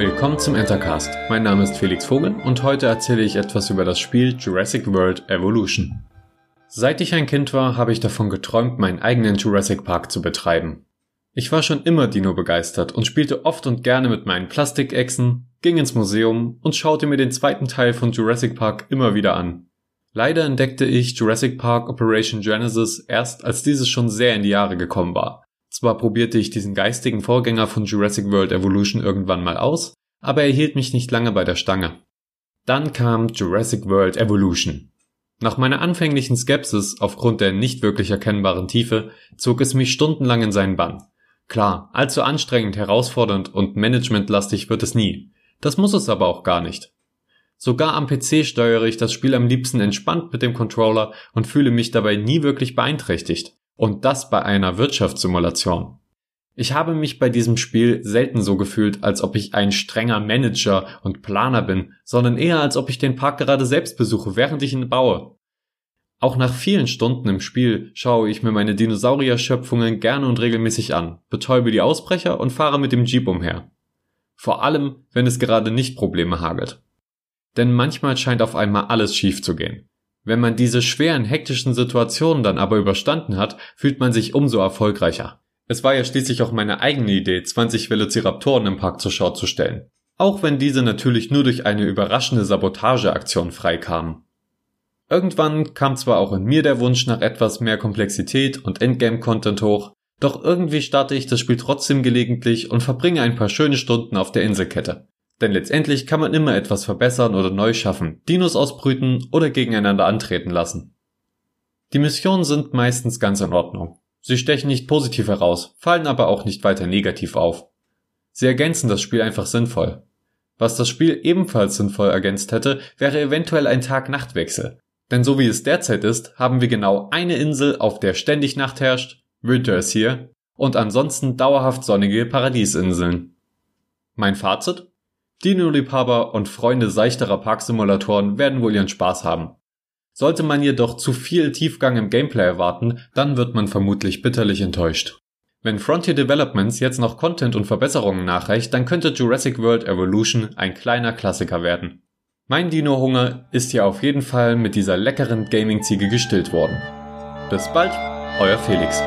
Willkommen zum Entercast. Mein Name ist Felix Vogel und heute erzähle ich etwas über das Spiel Jurassic World Evolution. Seit ich ein Kind war, habe ich davon geträumt, meinen eigenen Jurassic Park zu betreiben. Ich war schon immer Dino begeistert und spielte oft und gerne mit meinen Plastikechsen, ging ins Museum und schaute mir den zweiten Teil von Jurassic Park immer wieder an. Leider entdeckte ich Jurassic Park Operation Genesis erst, als dieses schon sehr in die Jahre gekommen war. Zwar probierte ich diesen geistigen Vorgänger von Jurassic World Evolution irgendwann mal aus, aber er hielt mich nicht lange bei der Stange. Dann kam Jurassic World Evolution. Nach meiner anfänglichen Skepsis aufgrund der nicht wirklich erkennbaren Tiefe zog es mich stundenlang in seinen Bann. Klar, allzu anstrengend, herausfordernd und managementlastig wird es nie. Das muss es aber auch gar nicht. Sogar am PC steuere ich das Spiel am liebsten entspannt mit dem Controller und fühle mich dabei nie wirklich beeinträchtigt. Und das bei einer Wirtschaftssimulation. Ich habe mich bei diesem Spiel selten so gefühlt, als ob ich ein strenger Manager und Planer bin, sondern eher als ob ich den Park gerade selbst besuche, während ich ihn baue. Auch nach vielen Stunden im Spiel schaue ich mir meine Dinosaurier-Schöpfungen gerne und regelmäßig an, betäube die Ausbrecher und fahre mit dem Jeep umher. Vor allem, wenn es gerade nicht Probleme hagelt. Denn manchmal scheint auf einmal alles schief zu gehen. Wenn man diese schweren, hektischen Situationen dann aber überstanden hat, fühlt man sich umso erfolgreicher. Es war ja schließlich auch meine eigene Idee, 20 Velociraptoren im Park zur Schau zu stellen. Auch wenn diese natürlich nur durch eine überraschende Sabotageaktion freikamen. Irgendwann kam zwar auch in mir der Wunsch nach etwas mehr Komplexität und Endgame-Content hoch, doch irgendwie starte ich das Spiel trotzdem gelegentlich und verbringe ein paar schöne Stunden auf der Inselkette. Denn letztendlich kann man immer etwas verbessern oder neu schaffen, Dinos ausbrüten oder gegeneinander antreten lassen. Die Missionen sind meistens ganz in Ordnung. Sie stechen nicht positiv heraus, fallen aber auch nicht weiter negativ auf. Sie ergänzen das Spiel einfach sinnvoll. Was das Spiel ebenfalls sinnvoll ergänzt hätte, wäre eventuell ein Tag-Nacht-Wechsel. Denn so wie es derzeit ist, haben wir genau eine Insel, auf der ständig Nacht herrscht, Winter ist hier, und ansonsten dauerhaft sonnige Paradiesinseln. Mein Fazit? Dino-Liebhaber und Freunde seichterer Parksimulatoren werden wohl ihren Spaß haben. Sollte man jedoch zu viel Tiefgang im Gameplay erwarten, dann wird man vermutlich bitterlich enttäuscht. Wenn Frontier Developments jetzt noch Content und Verbesserungen nachreicht, dann könnte Jurassic World Evolution ein kleiner Klassiker werden. Mein Dino-Hunger ist ja auf jeden Fall mit dieser leckeren Gaming-Ziege gestillt worden. Bis bald, euer Felix.